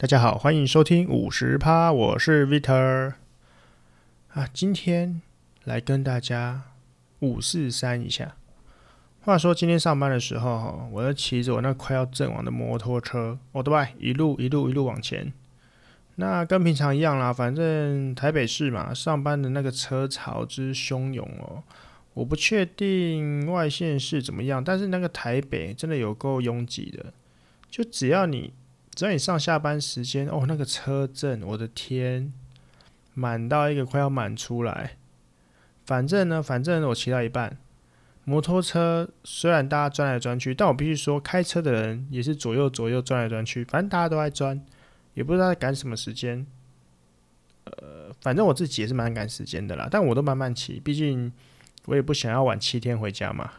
大家好，欢迎收听五十趴，我是 Vitor 啊，今天来跟大家五四三一下。话说今天上班的时候，我在骑着我那快要阵亡的摩托车，我的外一路一路一路往前。那跟平常一样啦，反正台北市嘛，上班的那个车潮之汹涌哦，我不确定外县市怎么样，但是那个台北真的有够拥挤的，就只要你。只要你上下班时间哦，那个车阵，我的天，满到一个快要满出来。反正呢，反正我骑到一半，摩托车虽然大家钻来钻去，但我必须说，开车的人也是左右左右钻来钻去，反正大家都在钻，也不知道在赶什么时间。呃，反正我自己也是蛮赶时间的啦，但我都慢慢骑，毕竟我也不想要晚七天回家嘛。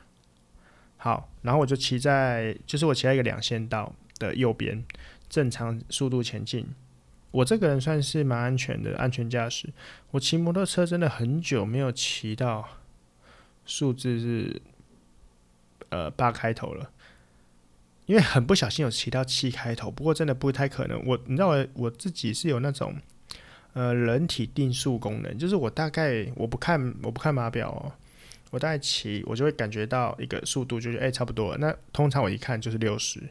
好，然后我就骑在，就是我骑在一个两线道的右边。正常速度前进，我这个人算是蛮安全的，安全驾驶。我骑摩托车真的很久没有骑到数字是呃八开头了，因为很不小心有骑到七开头，不过真的不太可能。我你知道我我自己是有那种呃人体定速功能，就是我大概我不看我不看码表哦，我大概骑我就会感觉到一个速度，就是哎差不多。那通常我一看就是六十。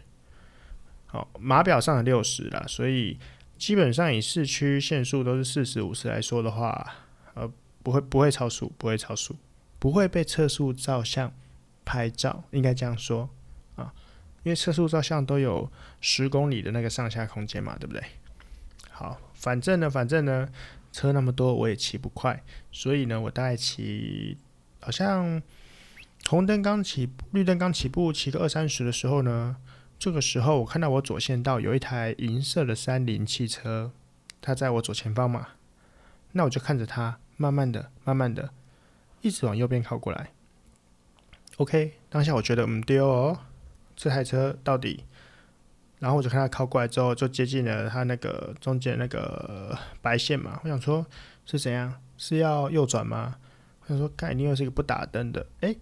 好，码表上的六十了，所以基本上以市区限速都是四十五十来说的话，呃，不会不会超速，不会超速，不会被测速照相拍照，应该这样说啊，因为测速照相都有十公里的那个上下空间嘛，对不对？好，反正呢，反正呢，车那么多，我也骑不快，所以呢，我大概骑好像红灯刚起，绿灯刚起步，骑个二三十的时候呢。这个时候，我看到我左线道有一台银色的三菱汽车，它在我左前方嘛。那我就看着它，慢慢的、慢慢的，一直往右边靠过来。OK，当下我觉得嗯丢哦，这台车到底……然后我就看它靠过来之后，就接近了它那个中间那个白线嘛。我想说，是怎样？是要右转吗？我想说，概念又是一个不打灯的。诶，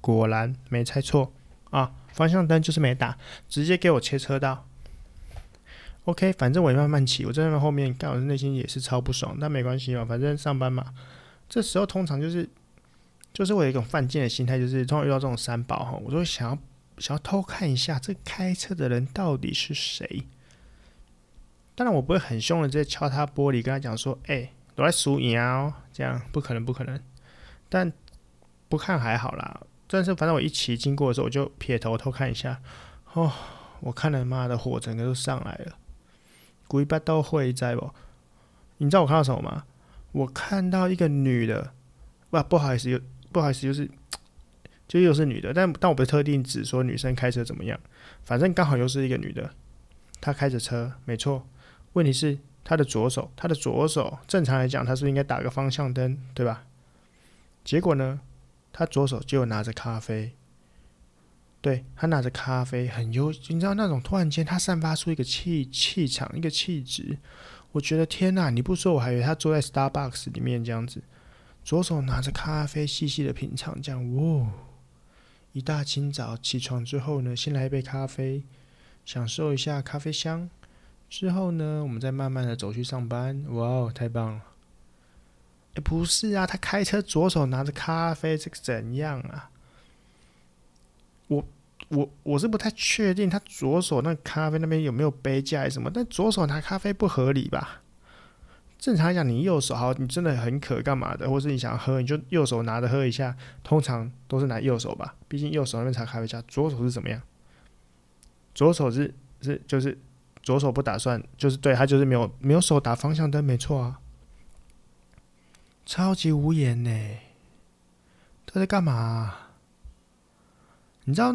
果然没猜错啊。方向灯就是没打，直接给我切车道。OK，反正我也慢慢骑，我在那后面，但我的内心也是超不爽，但没关系嘛，反正上班嘛。这时候通常就是，就是我有一种犯贱的心态，就是通常遇到这种三宝哈，我就会想要想要偷看一下这开车的人到底是谁。当然我不会很凶的直接敲他玻璃，跟他讲说：“哎、欸，我来数你哦。”这样不可能，不可能。但不看还好啦。但是反正我一骑经过的时候，我就撇头偷看一下，哦，我看了妈的火整个都上来了，鬼八都会在不？你知道我看到什么吗？我看到一个女的，不不好意思，又不好意思，就是就又是女的，但但我不特定指说女生开车怎么样，反正刚好又是一个女的，她开着车，没错。问题是她的左手，她的左手正常来讲，她是是应该打个方向灯，对吧？结果呢？他左手就拿着咖啡，对，他拿着咖啡很优，你知道那种突然间他散发出一个气气场，一个气质，我觉得天哪！你不说我还以为他坐在 Starbucks 里面这样子，左手拿着咖啡细细的品尝，这样哇！一大清早起床之后呢，先来一杯咖啡，享受一下咖啡香，之后呢，我们再慢慢的走去上班，哇哦，太棒了！欸、不是啊，他开车左手拿着咖啡，这个怎样啊？我我我是不太确定他左手那咖啡那边有没有杯架什么，但左手拿咖啡不合理吧？正常来讲，你右手好，你真的很渴干嘛的，或是你想喝，你就右手拿着喝一下，通常都是拿右手吧，毕竟右手那边插咖啡架，左手是怎么样？左手是是就是左手不打算，就是对他就是没有没有手打方向灯，没错啊。超级无言呢，他在干嘛？你知道，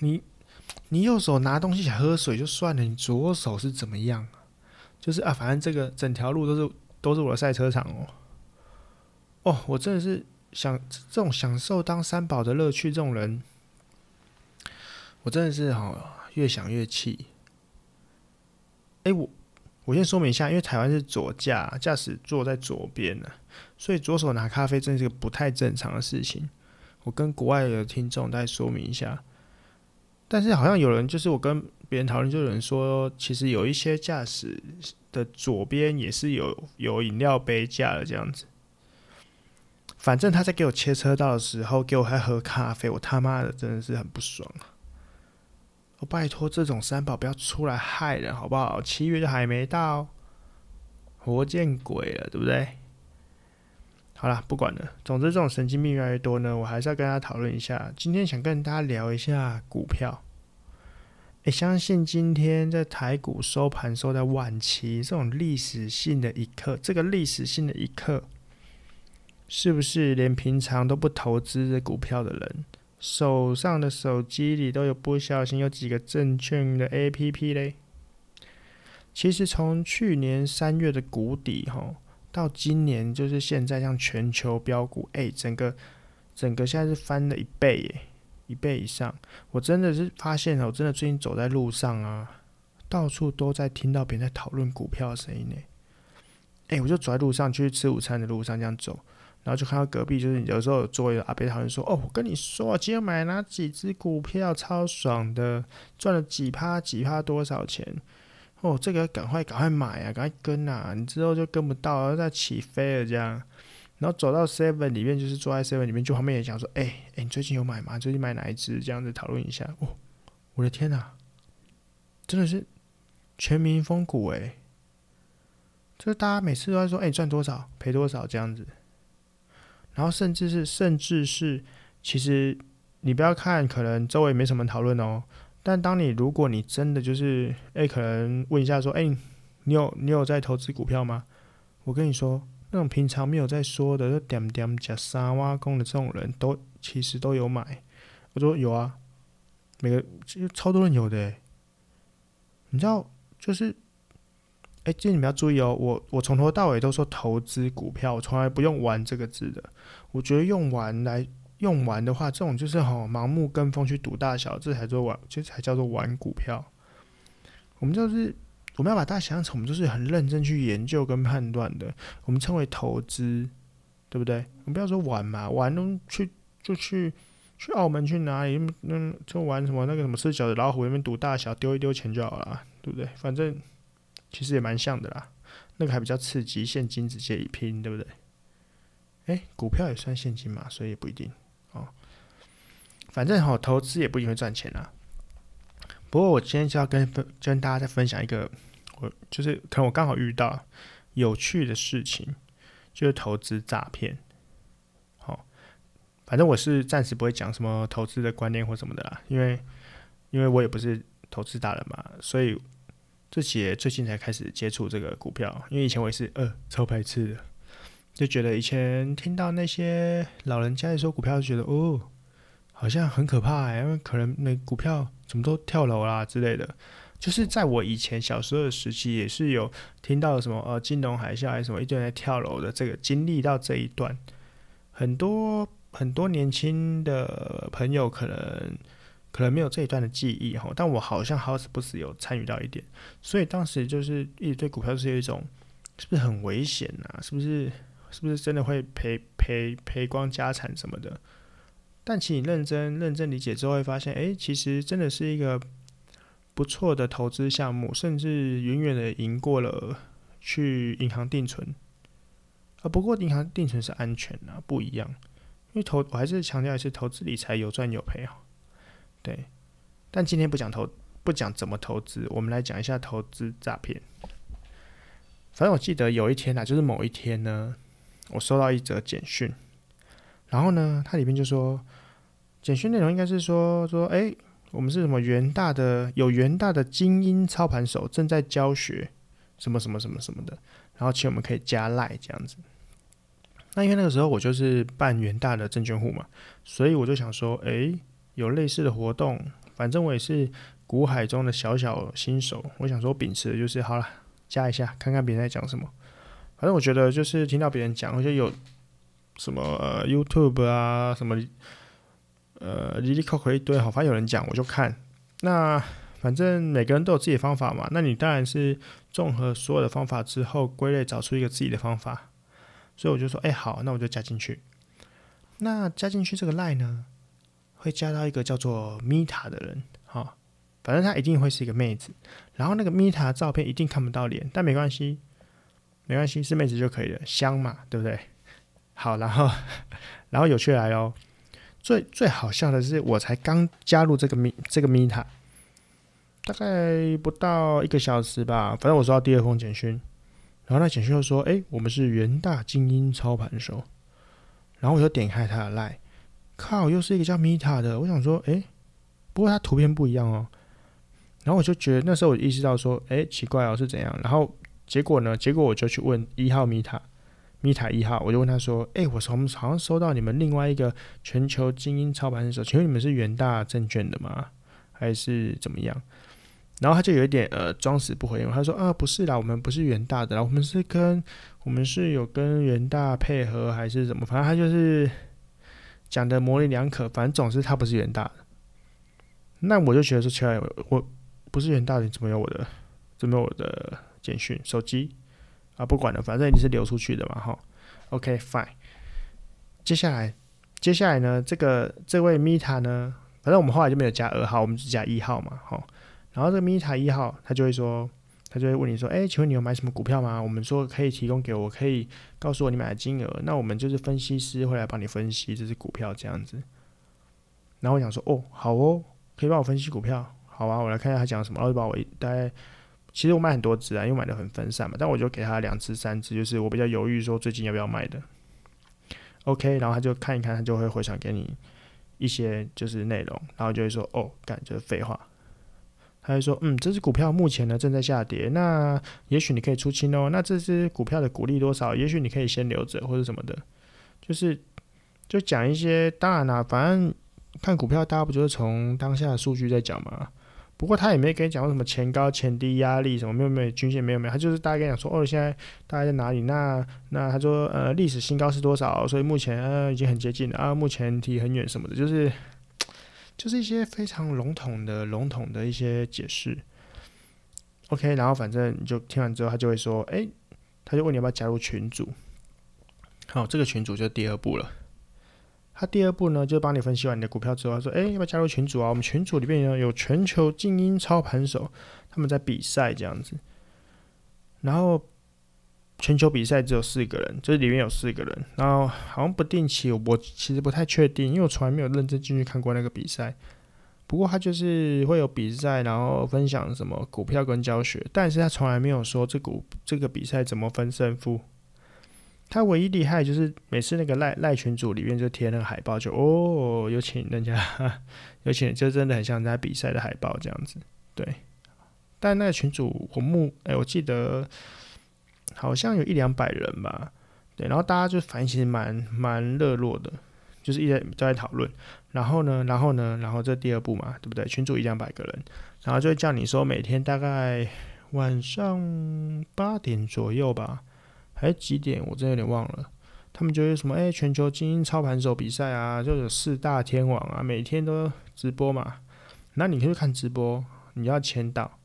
你你右手拿东西想喝水就算了，你左手是怎么样？就是啊，反正这个整条路都是都是我的赛车场哦。哦，我真的是想这种享受当三宝的乐趣，这种人，我真的是哈，越想越气。哎，我。我先说明一下，因为台湾是左驾，驾驶坐在左边呢，所以左手拿咖啡真是个不太正常的事情。我跟国外的听众再说明一下，但是好像有人就是我跟别人讨论，就有人说，其实有一些驾驶的左边也是有有饮料杯架的这样子。反正他在给我切车道的时候，给我还喝咖啡，我他妈的真的是很不爽啊！我拜托这种三宝不要出来害人好不好？七月就还没到，活见鬼了，对不对？好了，不管了。总之，这种神经病越来越多呢，我还是要跟大家讨论一下。今天想跟大家聊一下股票。诶，相信今天在台股收盘收在万七这种历史性的一刻，这个历史性的一刻，是不是连平常都不投资的股票的人，手上的手机里都有不小心有几个证券的 APP 嘞？其实从去年三月的谷底吼，到今年就是现在，像全球标股，哎，整个整个现在是翻了一倍耶，一倍以上。我真的是发现了，我真的最近走在路上啊，到处都在听到别人在讨论股票的声音呢。哎，我就走在路上去吃午餐的路上这样走。然后就看到隔壁，就是有时候有作为阿伯讨论说：“哦，我跟你说，今天买哪几只股票超爽的，赚了几趴几趴多少钱？哦，这个赶快赶快买啊，赶快跟啊！你之后就跟不到，然后再起飞了这样。然后走到 Seven 里面，就是坐在 Seven 里面，就旁边也讲说：哎哎，你最近有买吗？最近买哪一只？这样子讨论一下。哦，我的天哪，真的是全民疯股诶。就是大家每次都在说：哎，赚多少赔多少这样子。”然后甚至是，甚至是，其实你不要看，可能周围没什么讨论哦。但当你如果你真的就是，哎，可能问一下说，哎，你有你有在投资股票吗？我跟你说，那种平常没有在说的，就点点加三挖工的这种人都其实都有买。我说有啊，每个其实超多人有的。你知道，就是。哎，这你们要注意哦，我我从头到尾都说投资股票，我从来不用玩这个字的。我觉得用玩来用完的话，这种就是吼盲目跟风去赌大小，这才做玩，这才叫做玩股票。我们就是我们要把大家想象成我们就是很认真去研究跟判断的，我们称为投资，对不对？我们不要说玩嘛，玩都去就去去澳门去哪里，嗯，就玩什么那个什么吃角的老虎，那边赌大小，丢一丢钱就好了，对不对？反正。其实也蛮像的啦，那个还比较刺激，现金直接一拼，对不对？诶，股票也算现金嘛，所以也不一定。反正哈，投资也不一定会赚钱啦。不过我今天就要跟分跟大家再分享一个，我就是可能我刚好遇到有趣的事情，就是投资诈骗。好，反正我是暂时不会讲什么投资的观念或什么的啦，因为因为我也不是投资大人嘛，所以。自己也最近才开始接触这个股票，因为以前我也是呃超排斥的，就觉得以前听到那些老人家在说股票，就觉得哦好像很可怕欸，因为可能那股票怎么都跳楼啦之类的。就是在我以前小时候的时期，也是有听到什么呃金融海啸还是什么一堆人在跳楼的这个经历到这一段，很多很多年轻的朋友可能。可能没有这一段的记忆哈，但我好像好死不死有参与到一点，所以当时就是一直对股票是有一种是不是很危险呐？是不是是不是真的会赔赔赔光家产什么的？但请你认真认真理解之后，会发现，哎，其实真的是一个不错的投资项目，甚至远远的赢过了去银行定存。啊，不过银行定存是安全的，不一样，因为投我还是强调一次，投资理财有赚有赔哈。对，但今天不讲投，不讲怎么投资，我们来讲一下投资诈骗。反正我记得有一天啊，就是某一天呢，我收到一则简讯，然后呢，它里面就说，简讯内容应该是说说，哎，我们是什么元大的有元大的精英操盘手正在教学，什么什么什么什么的，然后请我们可以加赖这样子。那因为那个时候我就是办元大的证券户嘛，所以我就想说，哎。有类似的活动，反正我也是股海中的小小新手。我想说，秉持的就是好了，加一下，看看别人在讲什么。反正我觉得就是听到别人讲，我觉得有什么呃 YouTube 啊，什么呃哩哩扣扣一堆，好，反正有人讲我就看。那反正每个人都有自己的方法嘛，那你当然是综合所有的方法之后归类，找出一个自己的方法。所以我就说，哎、好，那我就加进去。那加进去这个 line 呢？会加到一个叫做 Meta 的人，好、反正她一定会是一个妹子。然后那个 Meta 照片一定看不到脸，但没关系，没关系，是妹子就可以了，香嘛，对不对？好，然后然后有趣来哦，最最好笑的是，我才刚加入这个 Mi 这个 Meta，大概不到一个小时吧，反正我收到第二封简讯，然后那简讯就说：“哎，我们是元大精英操盘手。”然后我就点开他的 Line，靠，又是一个叫 Meta 的，我想说，哎，不过他图片不一样哦。然后我就觉得那时候我意识到说，哎，奇怪哦，是怎样？然后结果呢？结果我就去问一号米塔，米塔一号，我就问他说，哎，我从好像收到你们另外一个全球精英操盘手，请问你们是元大证券的吗？还是怎么样？然后他就有一点呃装死不回应，他说啊，不是啦，我们不是元大的啦，我们是跟我们是有跟元大配合还是怎么？反正他就是讲的模棱两可，反正总之他不是元大的。那我就觉得说奇怪，我。不是元大的，怎么有我的？怎么有我的简讯？手机啊，不管了，反正你是流出去的嘛，哈。OK，fine。接下来，接下来呢？这个这位 Meta 呢？反正我们后来就没有加二号，我们只加一号嘛，哈。然后这个 Meta 一号，他就会说，他就会问你说，哎，请问你有买什么股票吗？我们说可以提供给我，可以告诉我你买的金额，那我们就是分析师会来帮你分析这支股票这样子。然后我想说，哦，好哦，可以帮我分析股票。好吧，我来看一下他讲什么。然后就把我大概，其实我买很多只啊，因为买的很分散嘛。但我就给他两只、三只，就是我比较犹豫说最近要不要卖的。OK，然后他就看一看，他就会回传给你一些就是内容，然后就会说哦，干就是废话。他就说嗯，这只股票目前呢正在下跌，那也许你可以出清哦。那这只股票的股利多少？也许你可以先留着或者什么的，就是就讲一些。当然啦，反正看股票大家不就是从当下的数据在讲嘛。不过他也没跟你讲过什么前高前低压力什么，没有没有均线没有没有，他就是大概跟你讲说哦，现在大概在哪里？那那他说呃历史新高是多少？所以目前呃已经很接近了啊，目前离很远什么的，就是 就是一些非常笼统的笼统的一些解释。OK，然后反正你就听完之后，他就会说，哎，他就问你要不要加入群组。好，这个群组就第二步了。他第二步呢，就帮你分析完你的股票之后，他说：“哎，要不要加入群组啊？我们群组里面呢有全球精英操盘手，他们在比赛这样子。然后全球比赛只有四个人，就是里面有四个人。然后好像不定期，我其实不太确定，因为我从来没有认真进去看过那个比赛。不过他就是会有比赛，然后分享什么股票跟教学，但是他从来没有说这股这个比赛怎么分胜负。”他唯一厉害就是每次那个赖赖群组里面就贴那个海报就，哦有请人家，有请就真的很像人家比赛的海报这样子，对。但那个群组我目哎、我记得好像有一两百人吧，对。然后大家就反应其实蛮蛮热络的，就是一直都在讨论。然后呢，然后呢，然后这第二步嘛，对不对？群组一两百个人，然后就会叫你说每天大概晚上八点左右吧。还是几点？我真的有点忘了。他们就是什么？哎、全球精英操盘手比赛啊，就有四大天王啊，每天都直播嘛。那你可以看直播，你要签到。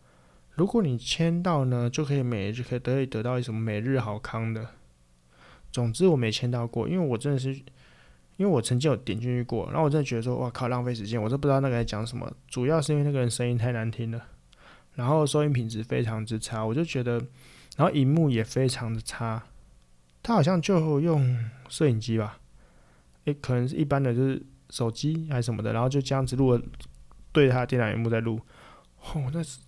如果你签到呢，就可以每日就可以得以得到什么每日好康的。总之我没签到过，因为我真的是，因为我曾经有点进去过，然后我真的觉得说，哇靠，浪费时间，我都不知道那个在讲什么。主要是因为那个人声音太难听了，然后收音品质非常之差，我就觉得。然后荧幕也非常的差，他好像就用摄影机吧，诶，可能是一般的就是手机还是什么的，然后就这样子录了，对着他的电脑荧幕在录。哦，那是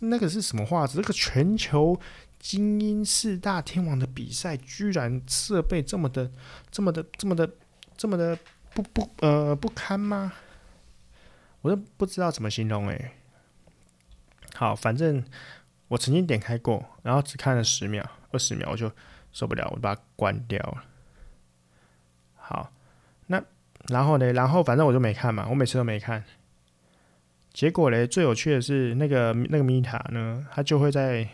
那个是什么画质？这个全球精英四大天王的比赛，居然设备这么的、这么的、这么的、这么的不不呃不堪吗？我都不知道怎么形容诶。好，反正。我曾经点开过，然后只看了十秒、二十秒，我就受不了，我把它关掉了。好，那然后呢？然后反正我就没看嘛，我每次都没看。结果嘞，最有趣的是那个那个米塔呢，他就会在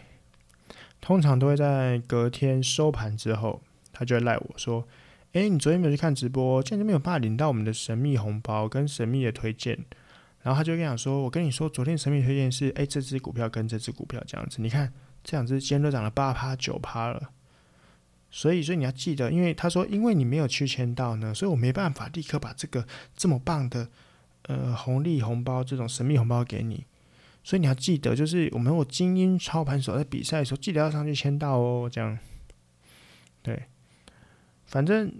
通常都会在隔天收盘之后，他就会赖我说：“诶，你昨天没有去看直播，竟然没有办法领到我们的神秘红包跟神秘的推荐。”然后他就跟讲说：“我跟你说，昨天神秘推荐是，哎，这只股票跟这只股票这样子，你看这两只今天都涨了八趴九趴了。所以，所以你要记得，因为他说，因为你没有去签到呢，所以我没办法立刻把这个这么棒的呃红利红包这种神秘红包给你。所以你要记得，就是我们有精英操盘手在比赛的时候，记得要上去签到哦。这样，对，反正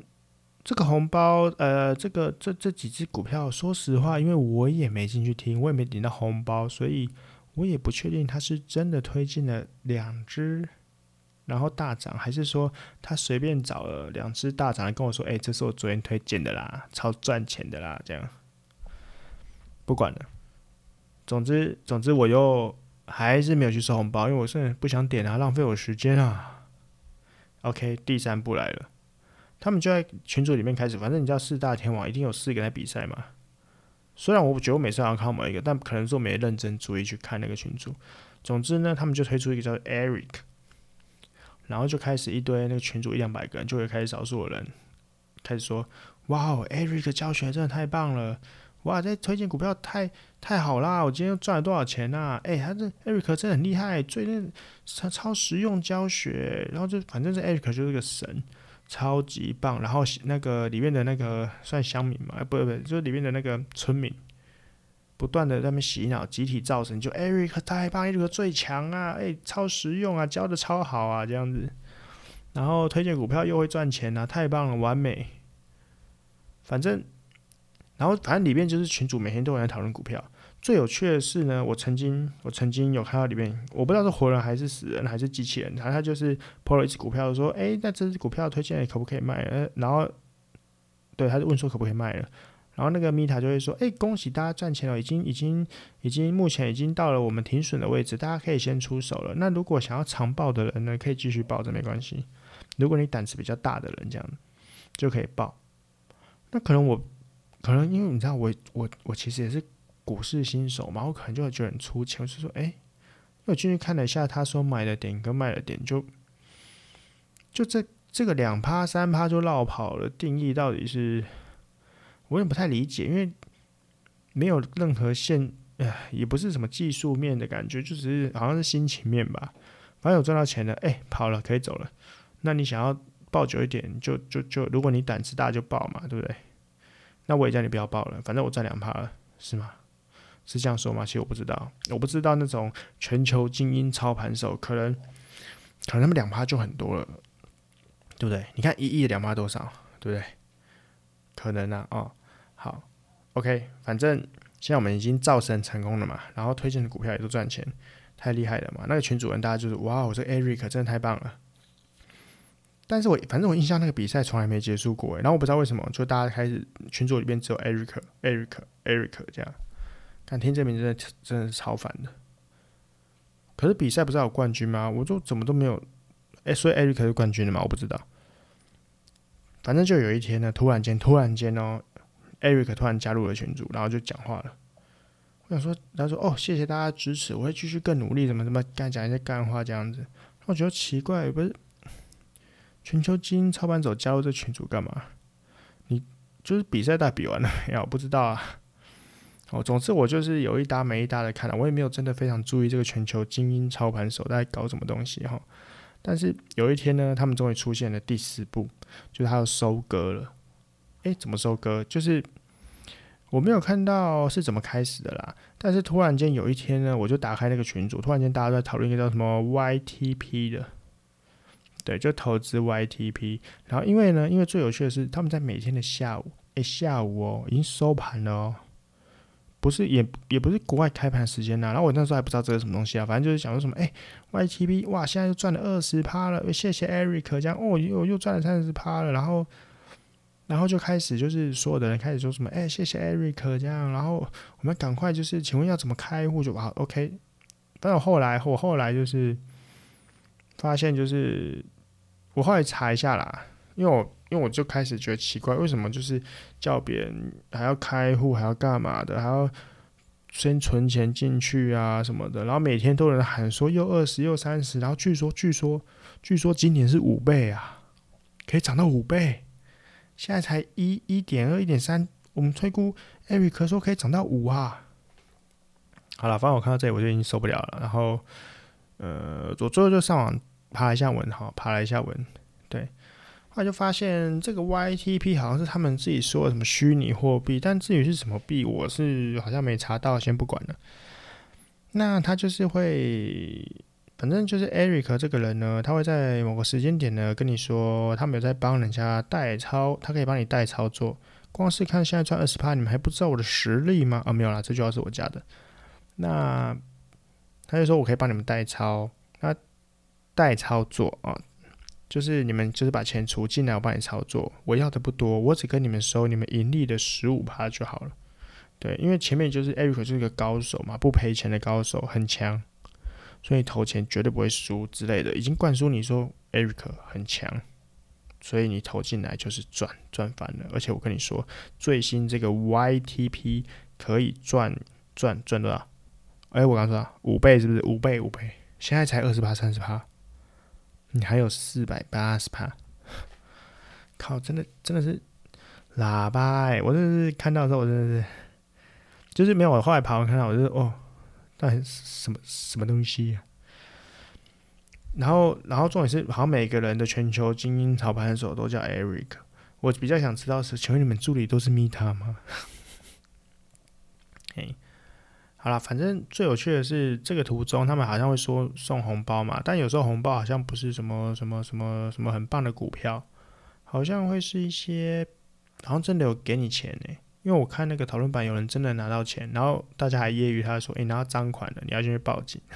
这个红包，呃，这个这这几只股票，说实话，因为我也没进去听，我也没领到红包，所以我也不确定他是真的推进了两只，然后大涨，还是说他随便找了两只大涨来跟我说，哎，这是我昨天推荐的啦，超赚钱的啦，这样，不管了。总之，总之，我又还是没有去收红包，因为我是不想点啊，浪费我时间啊。OK，第三步来了，他们就在群组里面开始，反正你知道四大天王一定有四个在比赛嘛。虽然我觉得我每次好像看某一个，但可能是我没认真注意去看那个群组。总之呢，他们就推出一个叫 Eric，然后就开始一堆那个群组一两百个人就会开始少数的人开始说：“哇，Eric 教学真的太棒了。”哇，这推荐股票太太好啦！我今天赚了多少钱啊？哎、他这 Eric 真的很厉害，最近超超实用教学，然后就反正是 Eric 就是个神，超级棒。然后那个里面的那个算乡民嘛？不不不，就是里面的那个村民，不断的在那边洗脑，集体造神，就 Eric 太棒，Eric 最强啊！哎、超实用啊，教的超好啊，这样子。然后推荐股票又会赚钱啊，太棒了，完美。反正。然后反正里面就是群主每天都有人讨论股票。最有趣的是呢，我曾经我曾经有看到里面，我不知道是活人还是死人还是机器人，然后他就是抛了一只股票，说：“哎，那这只股票推荐可不可以卖？”呃，然后对，他就问说可不可以卖了。然后那个米塔就会说：“哎，恭喜大家赚钱了，已经已经已经目前已经到了我们停损的位置，大家可以先出手了。那如果想要长报的人呢，可以继续抱着没关系。如果你胆子比较大的人，这样就可以报。那可能我。”可能因为你知道我我我其实也是股市新手嘛，我可能就会觉得很出钱，我就说哎，我进去看了一下，他说买的点跟卖的点就就这这个两趴三趴就落跑了，定义到底是我也不太理解，因为没有任何线，哎，也不是什么技术面的感觉，就只是好像是心情面吧。反正有赚到钱了，哎，跑了可以走了。那你想要抱久一点，就就就如果你胆子大就抱嘛，对不对？那我也叫你不要报了，反正我赚两趴了，是吗？是这样说吗？其实我不知道，我不知道那种全球精英操盘手，可能可能他们两趴就很多了，对不对？你看一亿两趴多少，对不对？可能啊，哦，好，OK，反正现在我们已经造神成功了嘛，然后推荐的股票也都赚钱，太厉害了嘛。那个群主人大家就是哇，我这 Eric 真的太棒了。但是我反正我印象那个比赛从来没结束过，然后我不知道为什么，就大家开始群组里边只有 Eric、Eric、Eric 这样，看听这名真的真的是超烦的。可是比赛不是有冠军吗？我就怎么都没有，哎、欸，所以 Eric 是冠军的吗？我不知道。反正就有一天呢，突然间，突然间哦，Eric 突然加入了群组，然后就讲话了。我想说，他说：“哦，谢谢大家支持，我会继续更努力，怎么怎么干讲一些干话这样子。”我觉得奇怪，不是。全球精英操盘手加入这群组干嘛？你就是比赛大比完了没有？我不知道啊。哦，总之我就是有一搭没一搭的看了，我也没有真的非常注意这个全球精英操盘手在搞什么东西哈。但是有一天呢，他们终于出现了第四步，就是他要收割了。诶，怎么收割？就是我没有看到是怎么开始的啦。但是突然间有一天呢，我就打开那个群组，突然间大家都在讨论一个叫什么 YTP 的。对，就投资 YTP，然后因为呢，因为最有趣的是，他们在每天的下午，诶，下午哦，已经收盘了哦，不是也也不是国外开盘时间呐、然后我那时候还不知道这是什么东西啊，反正就是想说什么，诶，YTP，哇，现在又赚了二十趴了，谢谢 Eric，这样哦，又又赚了三十趴了，然后，然后就开始就是所有的人开始说什么，诶，谢谢 Eric，这样，然后我们赶快就是，请问要怎么开户就好，OK，但我后来我后来就是。发现就是，我后来查一下啦，因为我因为我就开始觉得奇怪，为什么就是叫别人还要开户，还要干嘛的，还要先存钱进去啊什么的，然后每天都有人喊说又二十又三十，然后据说据说据说今年是五倍啊，可以涨到五倍，现在才一一点二一点三，我们推估艾瑞克说可以涨到五啊。好了，反正我看到这里我就已经受不了了，然后呃，我最后就上网。爬了一下文哈，爬了一下文，后来就发现这个 YTP 好像是他们自己说的什么虚拟货币，但至于是什么币，我是好像没查到，先不管了。那他就是会，反正就是 Eric 这个人呢，他会在某个时间点呢跟你说，他没有在帮人家代操，他可以帮你代操作。光是看现在赚二十趴，你们还不知道我的实力吗？啊，没有啦，这句话是我加的。那他就说我可以帮你们代操，那代操作啊，就是你们就是把钱储进来，我帮你操作。我要的不多，我只跟你们收你们盈利的十五趴就好了。对，因为前面就是 Eric 就是个高手嘛，不赔钱的高手，很强，所以投钱绝对不会输之类的，已经灌输你说 Eric 很强，所以你投进来就是赚赚翻了。而且我跟你说，最新这个 YTP 可以赚赚赚多少？哎，我刚说五倍是不是？五倍五倍，现在才二十趴三十趴，你还有四百八十趴，靠，真的真的是喇叭哎！我真的是看到的时候，我真的是。就是没有，我后来爬完看到，我就哦，那什么什么东西？然后，然后重点是，好像每个人的全球精英操盘手都叫 Eric。我比较想知道是，请问你们助理都是 Meta 吗？好了，反正最有趣的是这个途中，他们好像会说送红包嘛，但有时候红包好像不是什么什么什么什么很棒的股票，好像会是一些，好像真的有给你钱呢、因为我看那个讨论版，有人真的拿到钱，然后大家还揶揄他说：“诶、拿到赃款了，你要进去报警。”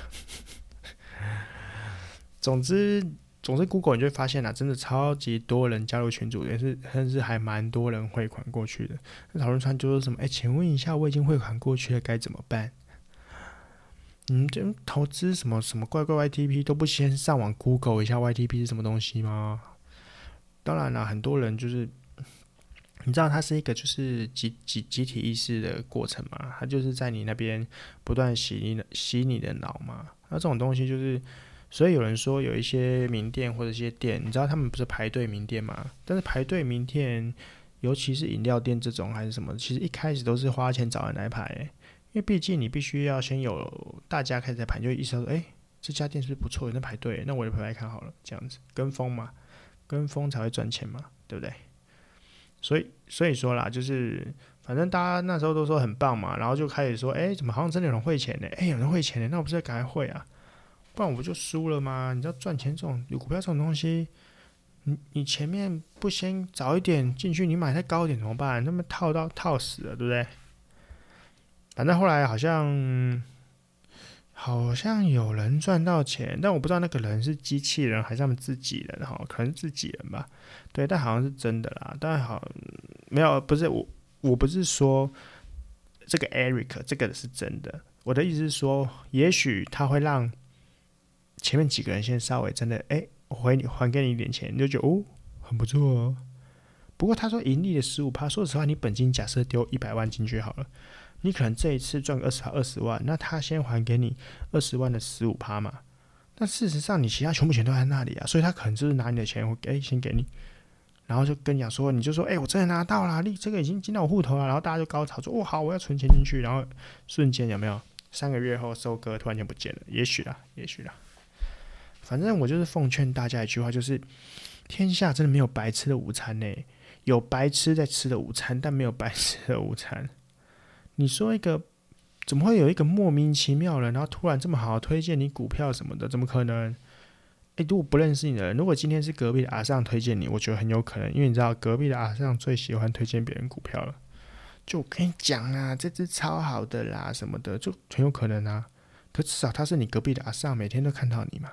总之，总之，Google 你就会发现啊，真的超级多人加入群组，也是甚至还蛮多人汇款过去的。讨论串就说什么：“诶、欸，请问一下，我已经汇款过去了，该怎么办？”嗯，这投资什么什么怪怪 YTP 都不先上网 Google 一下 YTP 是什么东西吗？当然了，很多人就是。你知道它是一个就是集集集体意识的过程嘛？它就是在你那边不断洗你的洗你的脑嘛。那这种东西就是，所以有人说有一些名店或者一些店，你知道他们不是排队名店嘛？但是排队名店，尤其是饮料店这种还是什么，其实一开始都是花钱找人来排，欸，因为毕竟你必须要先有大家开始在排，就意识到说，哎，这家店是不是不错，有人排队，那我就排排看好了，这样子跟风嘛，跟风才会赚钱嘛，对不对？所以，所以说啦，就是反正大家那时候都说很棒嘛，然后就开始说，哎、怎么好像真的有人汇钱呢？哎、有人汇钱呢，那我不是该汇啊？不然我不就输了吗？你知道赚钱这种有股票这种东西，你你前面不先早一点进去，你买太高一点怎么办？那么套到套死了，对不对？反正后来好像。好像有人赚到钱，但我不知道那个人是机器人还是他们自己人哈，可能是自己人吧。对，但好像是真的啦。但好，没有，不是我，我不是说这个 Eric 这个是真的。我的意思是说，也许他会让前面几个人先稍微真的，哎、我还你还给你一点钱，你就觉得哦，很不错哦。不过他说盈利的十五趴，说实话，你本金假设丢一百万进去好了。你可能这一次赚个二十二十万，那他先还给你二十万的十五趴嘛？但事实上你其他全部钱都在那里啊，所以他可能就是拿你的钱，我给先给你，然后就跟你讲说，你就说，哎、我真的拿到了，你这个已经进到我户头了，然后大家就高潮说，哦好，我要存钱进去，然后瞬间有没有？三个月后收割突然间不见了，也许啦，也许啦，反正我就是奉劝大家一句话，就是天下真的没有白吃的午餐呢，有白吃在吃的午餐，但没有白吃的午餐。你说一个，怎么会有一个莫名其妙的，然后突然这么好推荐你股票什么的？怎么可能？诶，如果不认识你的人，如果今天是隔壁的阿尚推荐你，我觉得很有可能，因为你知道隔壁的阿尚最喜欢推荐别人股票了。就我跟你讲啊，这只超好的啦，什么的，就很有可能啊。可至少他是你隔壁的阿尚，每天都看到你嘛，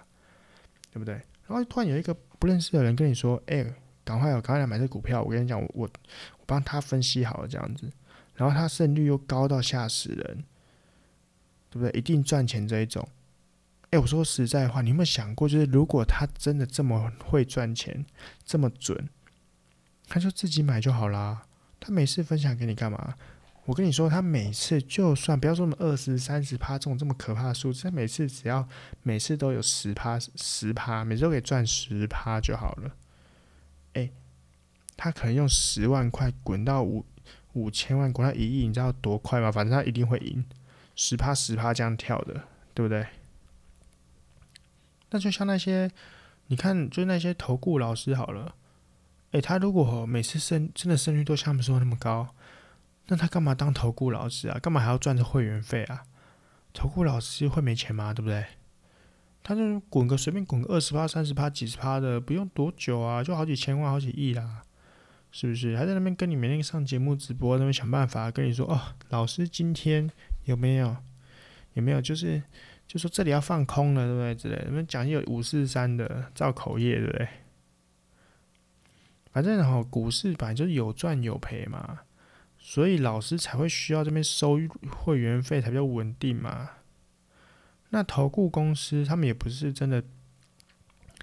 对不对？然后突然有一个不认识的人跟你说：“诶，赶快哦，赶快来买这股票。”我跟你讲，我我帮他分析好了，这样子。然后他胜率又高到吓死人，对不对？一定赚钱这一种。哎，我说实在话，你有没有想过，就是如果他真的这么会赚钱，这么准，他就自己买就好啦。他每次分享给你干嘛？我跟你说，他每次就算不要说什么二十三十趴这种这么可怕的数字，他每次只要每次都有十趴十趴，每次都可以赚十趴就好了。哎，他可能用十万块滚到五。五千万滚到一亿，你知道多快吗？反正他一定会赢，十趴十趴这样跳的，对不对？那就像那些，你看，就那些投顾老师好了，诶，他如果每次胜真的胜率都像他们说那么高，那他干嘛当投顾老师啊？干嘛还要赚着会员费啊？投顾老师会没钱吗？对不对？他就滚个随便滚个二十趴、三十趴、几十趴的，不用多久啊，就好几千万、好几亿啦，是不是？还在那边跟你每天上节目直播，那边想办法跟你说哦，老师今天有没有？有没有？就是就说这里要放空了，对不对？之类的，那边讲有五四三的造口业，对不对？反正哈，股市本来就是有赚有赔嘛，所以老师才会需要这边收会员费才比较稳定嘛。那投顾公司他们也不是真的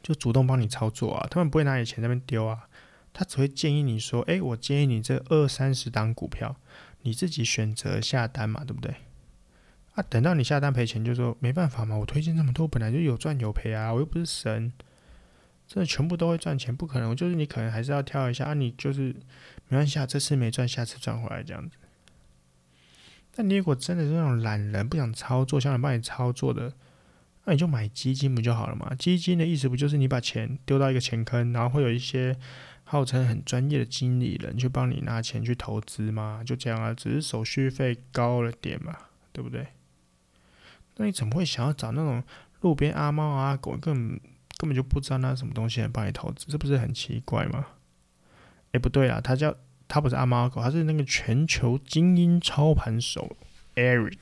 就主动帮你操作啊，他们不会拿你钱在那边丢啊，他只会建议你说，哎，我建议你这二三十档股票，你自己选择下单嘛，对不对？啊，等到你下单赔钱，就说没办法嘛，我推荐这么多，本来就有赚有赔啊，我又不是神，真的全部都会赚钱，不可能，就是你可能还是要挑一下啊，你就是没关系啊，这次没赚，下次赚回来这样子。那你如果真的是那种懒人，不想操作，想人帮你操作的，那你就买基金不就好了嘛？基金的意思不就是你把钱丢到一个钱坑，然后会有一些号称很专业的经理人去帮你拿钱去投资吗？就这样啊，只是手续费高了点嘛，对不对？那你怎么会想要找那种路边阿猫阿狗，根本根本就不知道那什么东西来帮你投资，这不是很奇怪吗？哎，不对啊，他叫。他不是阿猫阿狗，他是那个全球精英操盘手 Eric。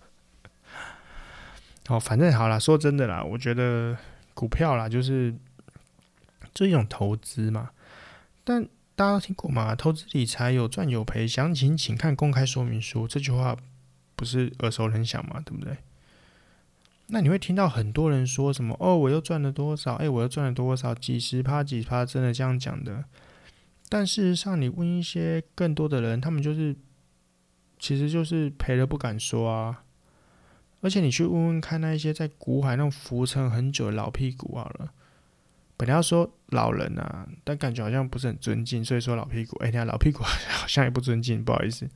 哦，反正好啦，说真的啦，我觉得股票啦，就是这一种投资嘛。但大家都听过嘛，投资理财有赚有赔，详情请看公开说明书。这句话不是耳熟能详嘛，对不对？那你会听到很多人说什么？哦，我又赚了多少？哎，我又赚了多少？几十趴，几十趴，真的这样讲的？但事实上，你问一些更多的人，他们就是，其实就是赔了不敢说啊。而且你去问问看，那一些在股海那种浮沉很久的老屁股好了，本来要说老人啊，但感觉好像不是很尊敬，所以说老屁股。哎，你看老屁股好像也不尊敬，不好意思。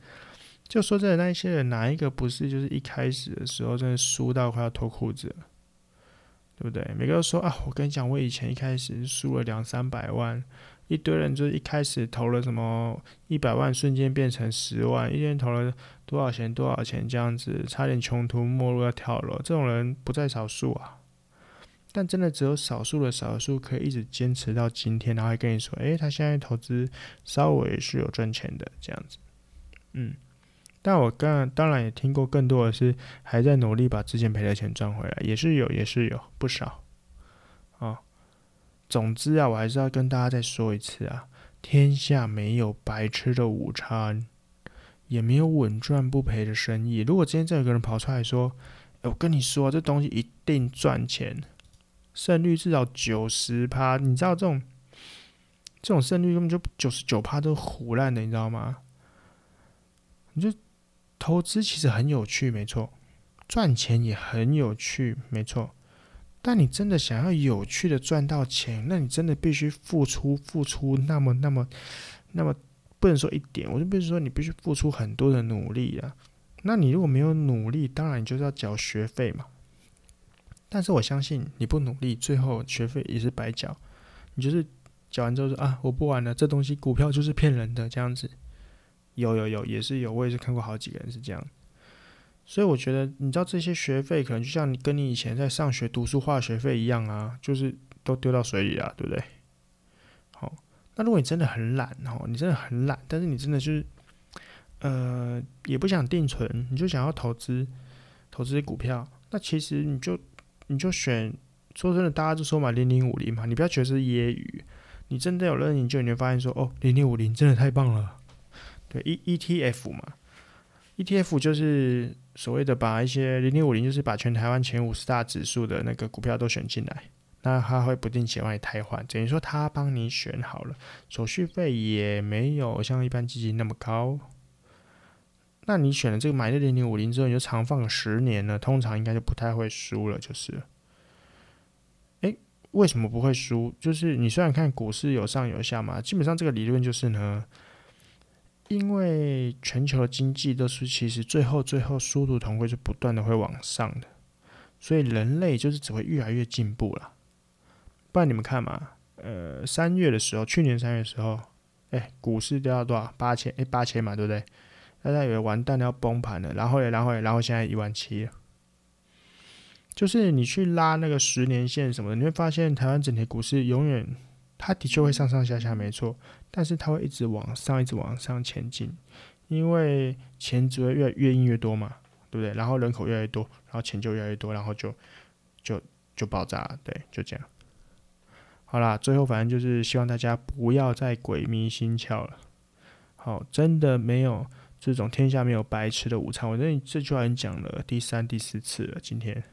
就说真的，那一些人哪一个不是就是一开始的时候真的输到快要脱裤子了，对不对？每个都说啊，我跟你讲，我以前一开始输了两三百万。一堆人就是一开始投了什么一百万，瞬间变成十万，一天投了多少钱多少钱这样子，差点穷途末路要跳楼。这种人不在少数啊，但真的只有少数的少数可以一直坚持到今天，然后还跟你说，诶，他现在投资稍微是有赚钱的这样子。嗯，但我刚当然也听过更多的是还在努力把之前赔的钱赚回来，也是有，也是有不少啊。总之啊，我还是要跟大家再说一次啊，天下没有白吃的午餐，也没有稳赚不赔的生意。如果今天再有个人跑出来说：“，我跟你说，这东西一定赚钱，胜率至少九十趴。”你知道这种这种胜率根本就九十九趴都胡烂的，你知道吗？你就投资其实很有趣，没错，赚钱也很有趣，没错。但你真的想要有趣的赚到钱，那你真的必须付出付出那么那么那么不能说一点，我就必须说你必须付出很多的努力啊。那你如果没有努力，当然你就是要缴学费嘛。但是我相信你不努力，最后学费也是白缴。你就是缴完之后说啊，我不玩了，这东西股票就是骗人的这样子。有有有，也是有，我也是看过好几个人是这样。所以我觉得，你知道这些学费可能就像你跟你以前在上学读书花学费一样啊，就是都丢到水里了，对不对？好，那如果你真的很懒哦，你真的很懒，但是你真的就是，呃，也不想定存，你就想要投资，投资股票，那其实你就你就选，说真的，大家就说嘛，零零五零嘛，你不要觉得是业余，你真的有认真研究，你会发现说，哦，零零五零真的太棒了，对，E E T F 嘛，E T F 就是。所谓的把一些零零五零，就是把全台湾前五十大指数的那个股票都选进来，那他会不定期帮你汰换，等于说他帮你选好了，手续费也没有像一般基金那么高。那你选了这个买的零零五零之后，你就长放十年了，通常应该就不太会输了，就是。诶，为什么不会输？就是你虽然看股市有上有下嘛，基本上这个理论就是呢。因为全球的经济都是其实最后最后殊途同归，是不断的会往上的，所以人类就是只会越来越进步了。不然你们看嘛，呃，三月的时候，去年三月的时候，哎，股市掉到多少？八千，哎，八千嘛，对不对？大家以为完蛋了要崩盘了，然后也然后也然后现在一万七了。就是你去拉那个十年线什么的，你会发现台湾整体股市永远，它的确会上上下下没错，但是它会一直往上，一直往上前进，因为钱只会越越印越多嘛，对不对？然后人口越来越多，然后钱就越来越多，然后就就就爆炸了，对，就这样。好啦，最后反正就是希望大家不要再鬼迷心窍了。好，真的没有这种天下没有白吃的午餐。我认为这句话已经讲了第三、第四次了。今天，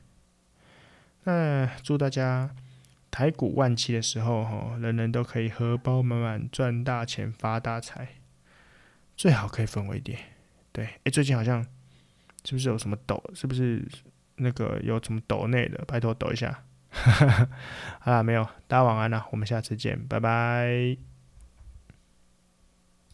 那祝大家台股万七的时候，吼，人人都可以荷包满满赚大钱发大财。最好可以分我一点。对，哎、最近好像是不是有什么抖？是不是那个有什么抖内的？拜托抖一下。好啦，没有，大家晚安了，我们下次见，拜拜。